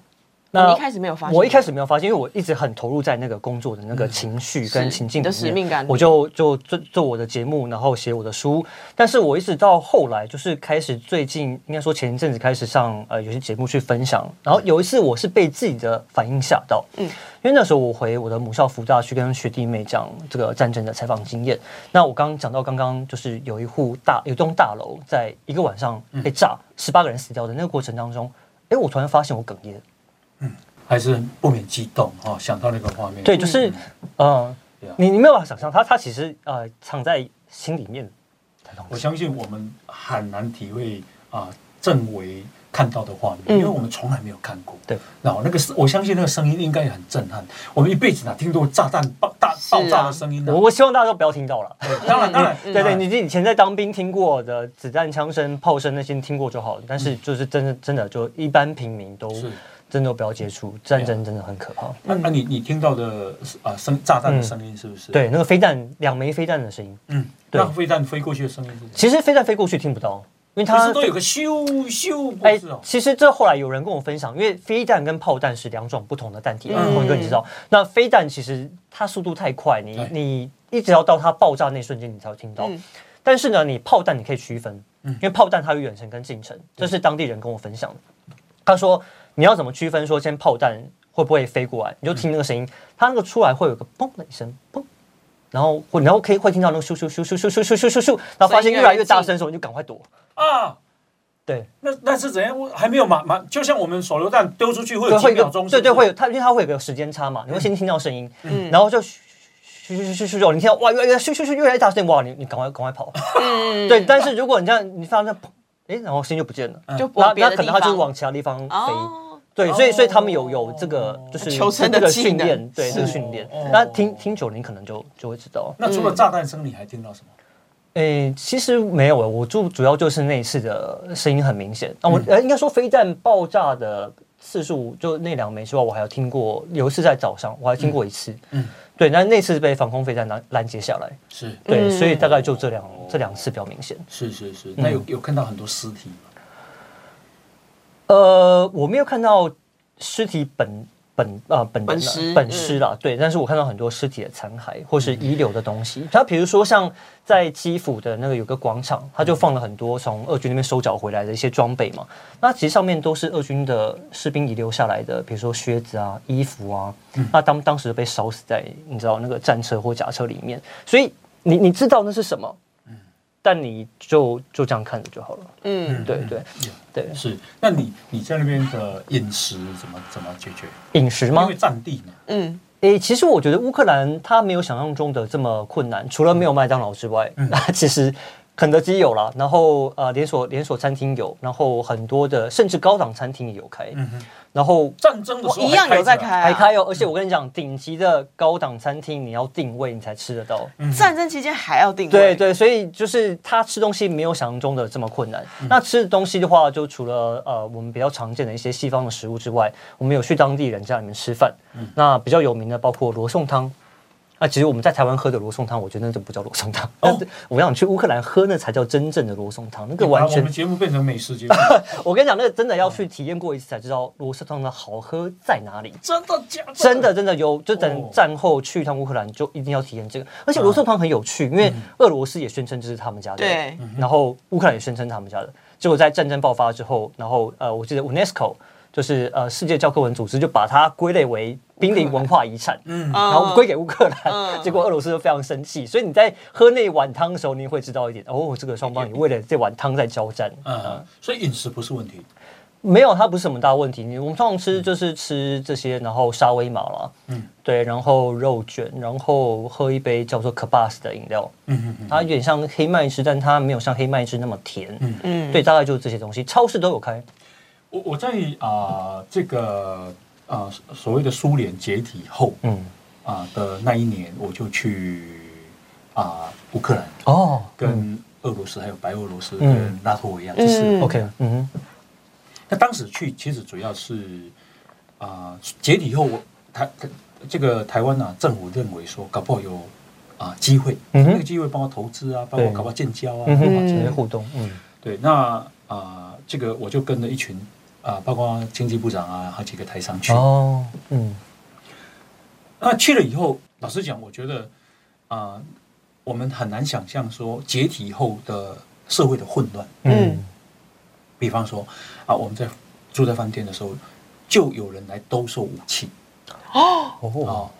那一开始没有发现，我一开始没有发现，因为我一直很投入在那个工作的那个情绪跟情境的使命感，我就就做做我的节目，然后写我的书。但是我一直到后来，就是开始最近应该说前一阵子开始上呃有些节目去分享。然后有一次我是被自己的反应吓到，嗯，因为那时候我回我的母校福大去跟学弟妹讲这个战争的采访经验。那我刚刚讲到刚刚就是有一户大有栋大楼在一个晚上被炸，十八个人死掉的那个过程当中，哎，我突然发现我哽咽。嗯，还是不免激动哈，想到那个画面。对，就是，嗯，你你没有办法想象，他他其实呃藏在心里面。我相信我们很难体会啊，郑维看到的画面，因为我们从来没有看过。对，然后那个我相信那个声音应该也很震撼。我们一辈子哪听过炸弹爆大爆炸的声音呢？我我希望大家都不要听到了。当然当然，对对，你以前在当兵听过的子弹、枪声、炮声那些听过就好了。但是就是真的真的，就一般平民都。真的不要接触，战争真的很可怕。那那你你听到的啊声炸弹的声音是不是？对，那个飞弹两枚飞弹的声音。嗯，那飞弹飞过去的声音是？其实飞弹飞过去听不到。因为它都有个咻咻，哎，其实这后来有人跟我分享，因为飞弹跟炮弹是两种不同的弹体，洪哥你知道？那飞弹其实它速度太快，你你一直要到它爆炸那瞬间你才会听到。但是呢，你炮弹你可以区分，因为炮弹它有远程跟近程，这是当地人跟我分享的。他说你要怎么区分？说先炮弹会不会飞过来？你就听那个声音，它那个出来会有个嘣的一声，嘣。然后会，然后可以会听到那个咻咻咻咻咻咻咻咻咻咻，然后发现越来越大声的时候，你就赶快躲啊！对，那那是怎样？我还没有马马，就像我们手榴弹丢出去会有几秒钟，对对，会有它，因为它会有个时间差嘛，你会先听到声音，嗯，然后就咻咻咻咻咻咻，你听到哇越来越咻咻咻越来越大声，哇，你你赶快赶快跑，嗯，对。但是如果你这样，你发现哎，然后声音就不见了，就那那可能它就是往其他地方飞。对，所以所以他们有有这个就是求生的训练，对这个训练。那听听久了，你可能就就会知道。那除了炸弹声，你还听到什么？诶，其实没有，我就主要就是那一次的声音很明显。那我呃，应该说飞弹爆炸的次数，就那两枚之外，我还有听过有一次在早上，我还听过一次。嗯，对，那那次被防空飞弹拦拦截下来。是对，所以大概就这两这两次比较明显。是是是，那有有看到很多尸体吗？呃，我没有看到尸体本本啊本本尸本尸啦，对，但是我看到很多尸体的残骸或是遗留的东西。它比如说像在基辅的那个有个广场，它就放了很多从俄军那边收缴回来的一些装备嘛。那其实上面都是俄军的士兵遗留下来的，比如说靴子啊、衣服啊。那当当时被烧死在你知道那个战车或甲车里面，所以你你知道那是什么？但你就就这样看着就好了。嗯，对对对，是。那你你在那边的饮食怎么怎么解决？饮食吗？因为占地嘛。嗯，诶，其实我觉得乌克兰它没有想象中的这么困难，除了没有麦当劳之外，那其实肯德基有了，然后呃连锁连锁餐厅有，然后很多的甚至高档餐厅也有开。嗯。然后战争的时候一样有在开，还开哦！而且我跟你讲，顶级的高档餐厅你要定位你才吃得到。战争期间还要定位？对对，所以就是他吃东西没有想象中的这么困难。那吃的东西的话，就除了呃我们比较常见的一些西方的食物之外，我们有去当地人家里面吃饭。那比较有名的包括罗宋汤。那其实我们在台湾喝的罗宋汤，我觉得那就不叫罗宋汤。哦，我想去乌克兰喝，那才叫真正的罗宋汤。那个完全，我们节目变成美食节目。我跟你讲，那个真的要去体验过一次才知道罗宋汤的好喝在哪里。真的假？真的真的有，就等战后去一趟乌克兰，就一定要体验这个。而且罗宋汤很有趣，因为俄罗斯也宣称这是他们家的，对。然后乌克兰也宣称他们家的。结果在战争爆发之后，然后呃，我记得 UNESCO。就是呃，世界教科文组织就把它归类为濒临文化遗产，嗯，然后归给乌克兰，结果俄罗斯就非常生气，所以你在喝那碗汤的时候，你会知道一点哦，这个双方也为了这碗汤在交战，嗯，所以饮食不是问题，没有，它不是什么大问题。你我们通常吃就是吃这些，然后沙威玛了，嗯，对，然后肉卷，然后喝一杯叫做 k a b a s 的饮料，嗯嗯。它有点像黑麦汁，但它没有像黑麦汁那么甜，嗯。嗯，对，大概就是这些东西，超市都有开。我我在啊这个啊所谓的苏联解体后，嗯。啊的那一年，我就去啊乌克兰哦，跟俄罗斯还有白俄罗斯跟拉脱维亚，这是 OK，嗯，那当时去其实主要是啊解体后，台这个台湾呢政府认为说搞不好有啊机会，那个机会包括投资啊，包括搞不好建交啊，这些互动，嗯，对，那啊这个我就跟了一群。啊，包括经济部长啊，好几个台商去。哦，嗯。那去了以后，老实讲，我觉得啊，我们很难想象说解体后的社会的混乱。嗯。比方说啊，我们在住在饭店的时候，就有人来兜售武器。哦。哦。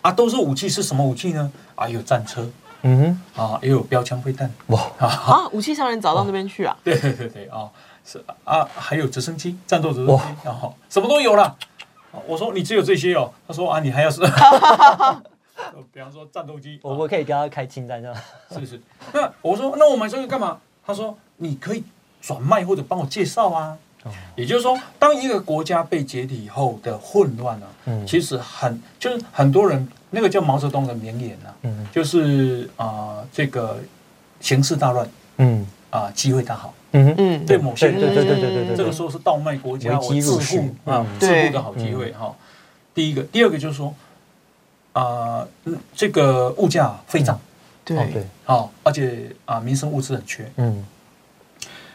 啊，兜售武器是什么武器呢？啊，有战车。嗯哼。啊，也有标枪飞弹。哇。啊，武器商人找到那边去啊？对对对对啊。是啊，还有直升机，战斗直升机，然后什么都有了。我说你只有这些哦，他说啊，你还要是，比方说战斗机，我我可以跟他开清单的。是是，那我说那我买这个干嘛？他说你可以转卖或者帮我介绍啊。也就是说，当一个国家被解体后的混乱呢，其实很就是很多人那个叫毛泽东的名言呐，就是啊这个形势大乱，嗯。啊机会大好。嗯嗯，对某些人，对对对对对这个时候是倒卖国家、我致富啊致富的好机会哈。第一个，第二个就是说啊，这个物价飞涨，对对，好，而且啊民生物资很缺。嗯，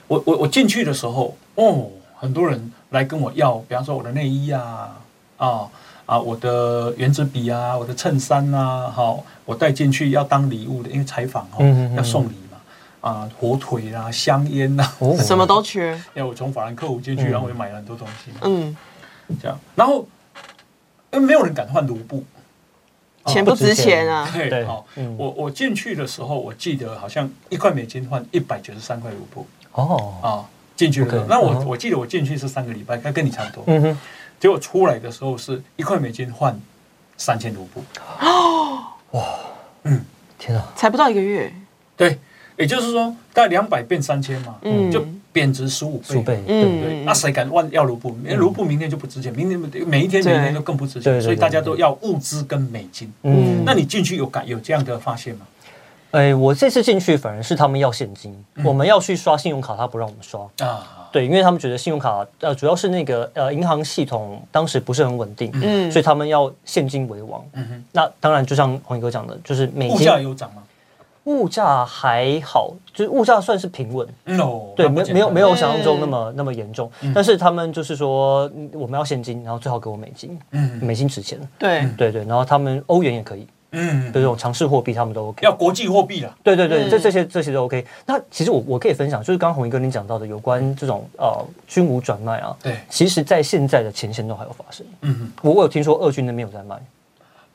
我我我进去的时候，哦，很多人来跟我要，比方说我的内衣啊，啊。啊，我的圆珠笔啊，我的衬衫啊，好，我带进去要当礼物的，因为采访哦，要送礼嘛。啊，火腿啊，香烟呐，什么都缺。因为我从法兰克福进去，然后我就买了很多东西。嗯，这样，然后因为没有人敢换卢布，钱不值钱啊。对，好，我我进去的时候，我记得好像一块美金换一百九十三块卢布。哦，啊，进去了。那我我记得我进去是三个礼拜，该跟你差不多。嗯哼。结果出来的时候是一块美金换三千卢布，哦，哇，嗯，天啊，才不到一个月，对，也就是说大概两百变三千嘛，嗯，就贬值十五倍，对不对？那谁敢万要卢布？因为卢布明天就不值钱，明天每一天每一天都更不值钱，所以大家都要物资跟美金。嗯，那你进去有感有这样的发现吗？哎，我这次进去反而是他们要现金，我们要去刷信用卡，他不让我们刷啊。对，因为他们觉得信用卡呃，主要是那个呃银行系统当时不是很稳定，嗯，所以他们要现金为王。嗯哼，那当然就像红哥讲的，就是美金物价有涨吗？物价还好，就是物价算是平稳。哦，对，没没有没有想象中那么那么严重。但是他们就是说我们要现金，然后最好给我美金，嗯，美金值钱。对对对，然后他们欧元也可以。嗯，这种强势货币他们都 OK，要国际货币了。对对对，这这些这些都 OK。那其实我我可以分享，就是刚刚红一哥您讲到的有关这种呃军武转卖啊，对，其实在现在的前线都还有发生。嗯嗯，我我有听说俄军那边有在卖，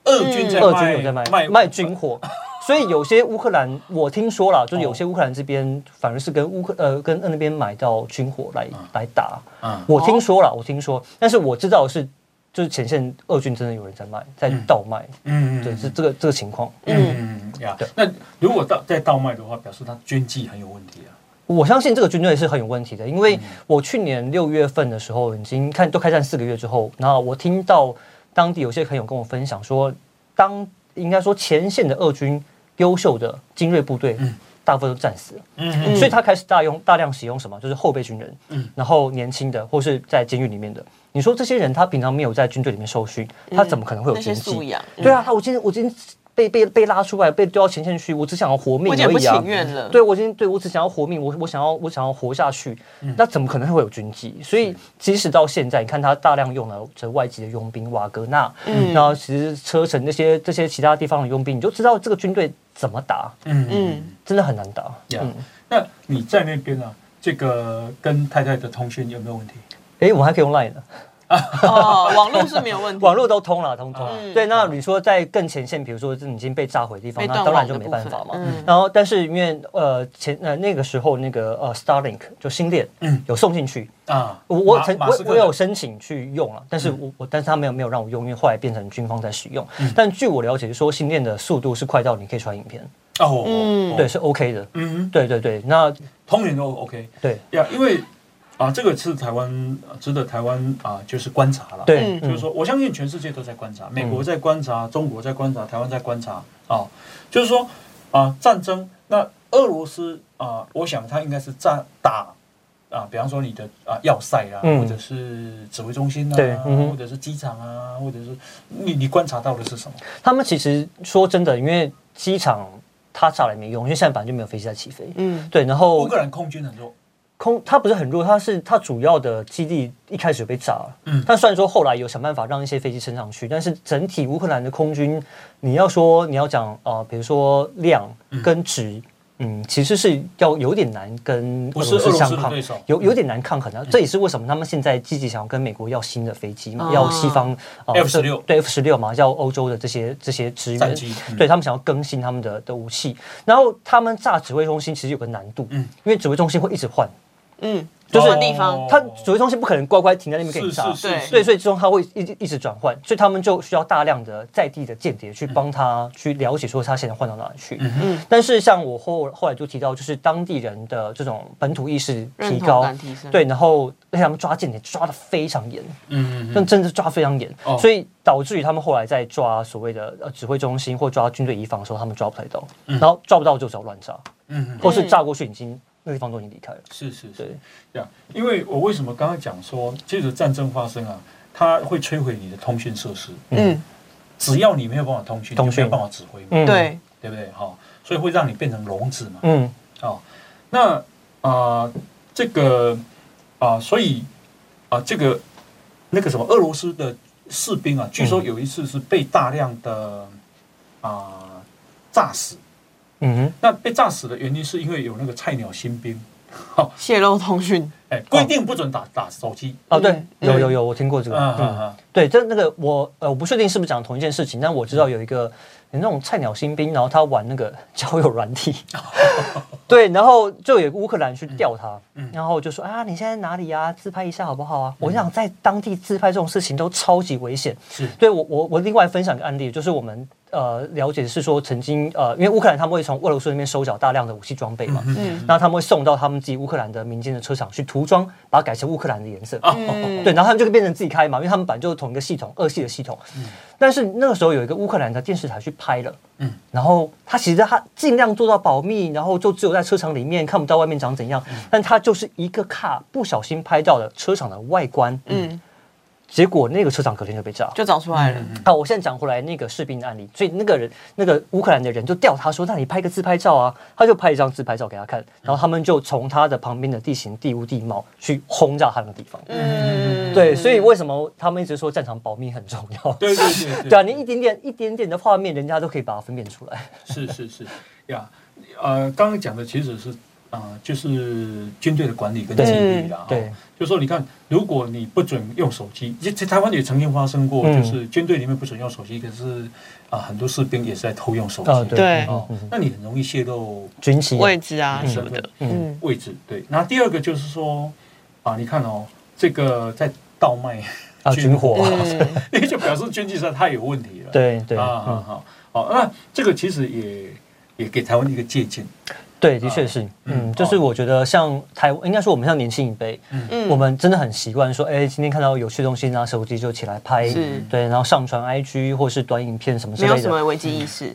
俄军在俄军有在卖卖卖军火，所以有些乌克兰我听说了，就是有些乌克兰这边反而是跟乌克呃跟那边买到军火来来打。嗯，我听说了，我听说，但是我知道是。就是前线俄军真的有人在卖，在倒卖，嗯，对是这个这个情况，嗯呀，那如果倒在倒卖的话，表示他军纪很有问题啊。我相信这个军队是很有问题的，因为我去年六月份的时候已经看都开战四个月之后，然后我听到当地有些朋友跟我分享说，当应该说前线的俄军优秀的精锐部队。大部分都战死了，嗯，所以他开始大用大量使用什么，就是后备军人，嗯，然后年轻的或是在监狱里面的。你说这些人他平常没有在军队里面受训，他怎么可能会有军纪？对啊，他我今天我今天。被被被拉出来，被丢到前线去，我只想要活命而已啊！对，我今天对我只想要活命，我我想要我想要活下去，那怎么可能会有军纪？所以即使到现在，你看他大量用了这外籍的佣兵瓦格纳，嗯，然后其实车臣那些这些其他地方的佣兵，你就知道这个军队怎么打，嗯嗯，真的很难打。嗯，那你在那边呢？这个跟太太的通讯有没有问题？哎，我们还可以用 Line 的。哦，网络是没有问题，网络都通了，通通。对，那你说在更前线，比如说已经被炸毁的地方，那当然就没办法嘛。然后，但是因为呃前呃那个时候那个呃 Starlink 就星链，嗯，有送进去。啊。我我曾我我有申请去用了，但是我我但是他没有没有让我用，因为后来变成军方在使用。但据我了解，说星链的速度是快到你可以传影片。哦，嗯，对，是 OK 的，嗯，对对对，那通讯都 OK，对。呀，因为。啊，这个是台湾值得台湾啊，就是观察了。对，就是说，我相信全世界都在观察，美国在观察，中国在观察，台湾在观察。啊，就是说啊，战争，那俄罗斯啊，我想他应该是战打啊，比方说你的啊要塞啊，或者是指挥中心啊，或者是机场啊，或者是你你观察到的是什么？他们其实说真的，因为机场它炸了没用，因为现在本来就没有飞机在起飞。嗯，对，然后乌克兰空军很弱。空它不是很弱，它是它主要的基地一开始被炸了。嗯，但虽然说后来有想办法让一些飞机升上去，但是整体乌克兰的空军，你要说你要讲啊，比如说量跟值。嗯，其实是要有点难跟俄罗斯相抗，有有点难抗衡的。这也是为什么他们现在积极想要跟美国要新的飞机嘛，要西方啊 F 十六对 F 十六嘛，要欧洲的这些这些支援，对他们想要更新他们的的武器。然后他们炸指挥中心其实有个难度，嗯，因为指挥中心会一直换。嗯，就是地方，它指挥中心不可能乖乖停在那边给你炸，对，所以所以之中它会一直一直转换，所以他们就需要大量的在地的间谍去帮他去了解说他现在换到哪里去。嗯但是像我后后来就提到，就是当地人的这种本土意识提高，对，然后让他们抓间谍抓的非常严，嗯嗯，但真的抓非常严，所以导致于他们后来在抓所谓的呃指挥中心或抓军队移防的时候，他们抓不太到，然后抓不到就只好乱炸，嗯，或是炸过去已经。那地方都已经离开了。是是是，这样。因为我为什么刚刚讲说，接着战争发生啊，它会摧毁你的通讯设施。嗯，只要你没有办法通讯，就没有办法指挥。嗯，对，对不对？哈，所以会让你变成聋子嘛。嗯，哦，那啊，这个啊，所以啊，这个那个什么，俄罗斯的士兵啊，据说有一次是被大量的啊炸死。嗯哼，那被炸死的原因是因为有那个菜鸟新兵，泄露通讯，哎，规定不准打打手机。哦，对，有有有，我听过这个。嗯嗯，对，这那个我呃，我不确定是不是讲同一件事情，但我知道有一个。有那种菜鸟新兵，然后他玩那个 交友软体，对，然后就有乌克兰去钓他，然后就说啊，你现在哪里啊？自拍一下好不好啊？我想在当地自拍这种事情都超级危险。是，对我我我另外分享个案例，就是我们呃了解是说，曾经呃，因为乌克兰他们会从俄罗斯那边收缴大量的武器装备嘛，嗯，然后他们会送到他们自己乌克兰的民间的车厂去涂装，把它改成乌克兰的颜色，对，然后他们就变成自己开嘛，因为他们本来就是同一个系统，二系的系统。但是那个时候有一个乌克兰的电视台去拍了，嗯，然后他其实他尽量做到保密，然后就只有在车厂里面看不到外面长怎样，但他就是一个卡不小心拍到了车厂的外观，嗯。结果那个车厂隔天就被炸，就找出来了。啊，我现在讲回来那个士兵的案例，所以那个人，那个乌克兰的人就调他说：“那你拍个自拍照啊？”他就拍一张自拍照给他看，然后他们就从他的旁边的地形、地物、地貌去轰炸他的地方。嗯，对，所以为什么他们一直说战场保密很重要？对对对，对啊，你 一点点、一点点的画面，人家都可以把它分辨出来。是是是，呀，呃，刚刚讲的其实是。啊，就是军队的管理跟纪律啦。对，就说你看，如果你不准用手机，在台湾也曾经发生过，就是军队里面不准用手机，可是啊，很多士兵也是在偷用手机。对，那你很容易泄露军旗位置啊什么的。嗯，位置对。那第二个就是说啊，你看哦，这个在倒卖军火，那就表示军纪上太有问题了。对对啊，好，好，那这个其实也也给台湾一个借鉴。对，的确是，嗯，就是我觉得像台，应该说我们像年轻一辈，嗯，我们真的很习惯说，哎，今天看到有趣东西拿手机就起来拍，对，然后上传 IG 或是短影片什么之类的，没有什么危机意识。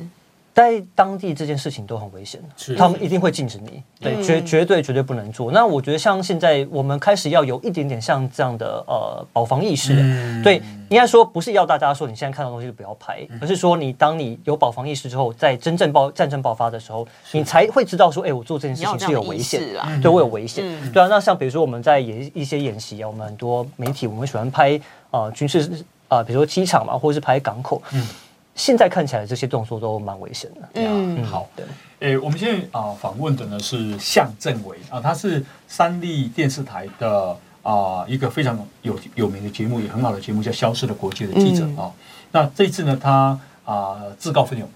在当地这件事情都很危险他们一定会禁止你，对，绝绝对绝对不能做。那我觉得像现在我们开始要有一点点像这样的呃保防意识，对，应该说不是要大家说你现在看到东西就不要拍，而是说你当你有保防意识之后，在真正爆战争爆发的时候，你才会知道说，哎，我做这件事情是有危险，对，我有危险，对啊。那像比如说我们在演一些演习啊，我们很多媒体我们喜欢拍啊军事啊，比如说机场嘛，或者是拍港口。现在看起来这些动作都蛮危险的。嗯，好。的。诶，我们现在啊访问的呢是向正伟啊，他是三立电视台的啊一个非常有有名的节目，也很好的节目，叫《消失的国界》的记者啊。那这次呢，他啊自告奋勇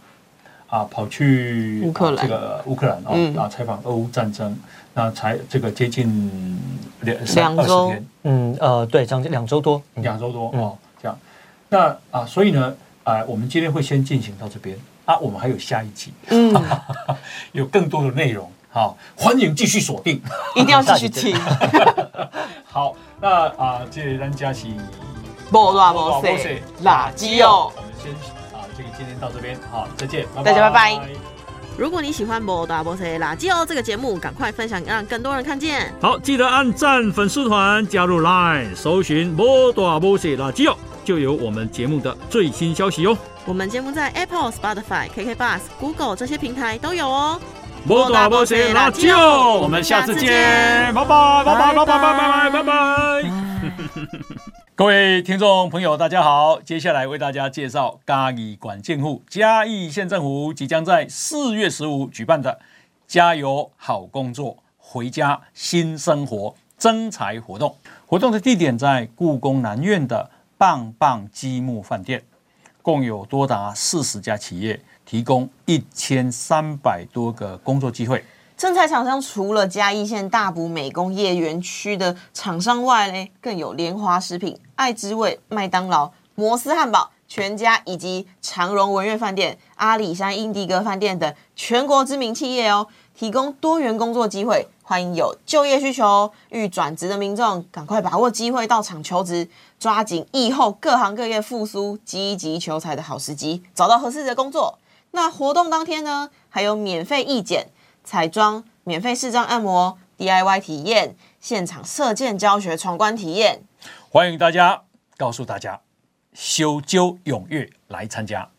啊跑去乌克兰。这个乌克兰啊啊采访俄乌战争，那才这个接近两两周，嗯呃对，将近两周多，两周多哦这样。那啊，所以呢。啊，我们今天会先进行到这边啊，我们还有下一集，嗯，有更多的内容，好，欢迎继续锁定，一定要继续听。好，那啊，这里咱家是莫拉莫塞垃圾哦，我们先啊，这个今天到这边，好，再见，大家拜拜。如果你喜欢莫大莫塞垃圾哦这个节目，赶快分享，让更多人看见。好，记得按赞粉丝团，加入 Line，搜寻莫大莫塞垃圾哦。就有我们节目的最新消息哟！我们节目在 Apple、Spotify、KK Bus、Google 这些平台都有哦。波打摩西拉就，我们下次见，拜拜拜拜拜拜拜拜拜拜。各位听众朋友，大家好，接下来为大家介绍嘉义管建户嘉义县政府即将在四月十五举办的“加油好工作，回家新生活”征才活动。活动的地点在故宫南院的。棒棒积木饭店共有多达四十家企业，提供一千三百多个工作机会。正材厂商除了嘉义县大埔美工业园区的厂商外呢，更有莲花食品、爱之味、麦当劳、摩斯汉堡、全家以及长荣文苑饭店、阿里山英迪格饭店等全国知名企业哦，提供多元工作机会。欢迎有就业需求、欲转职的民众，赶快把握机会到场求职，抓紧疫后各行各业复苏、积极求财的好时机，找到合适的工作。那活动当天呢，还有免费义检、彩妆、免费试妆按摩、DIY 体验、现场射箭教学、闯关体验。欢迎大家，告诉大家，修究踊跃来参加。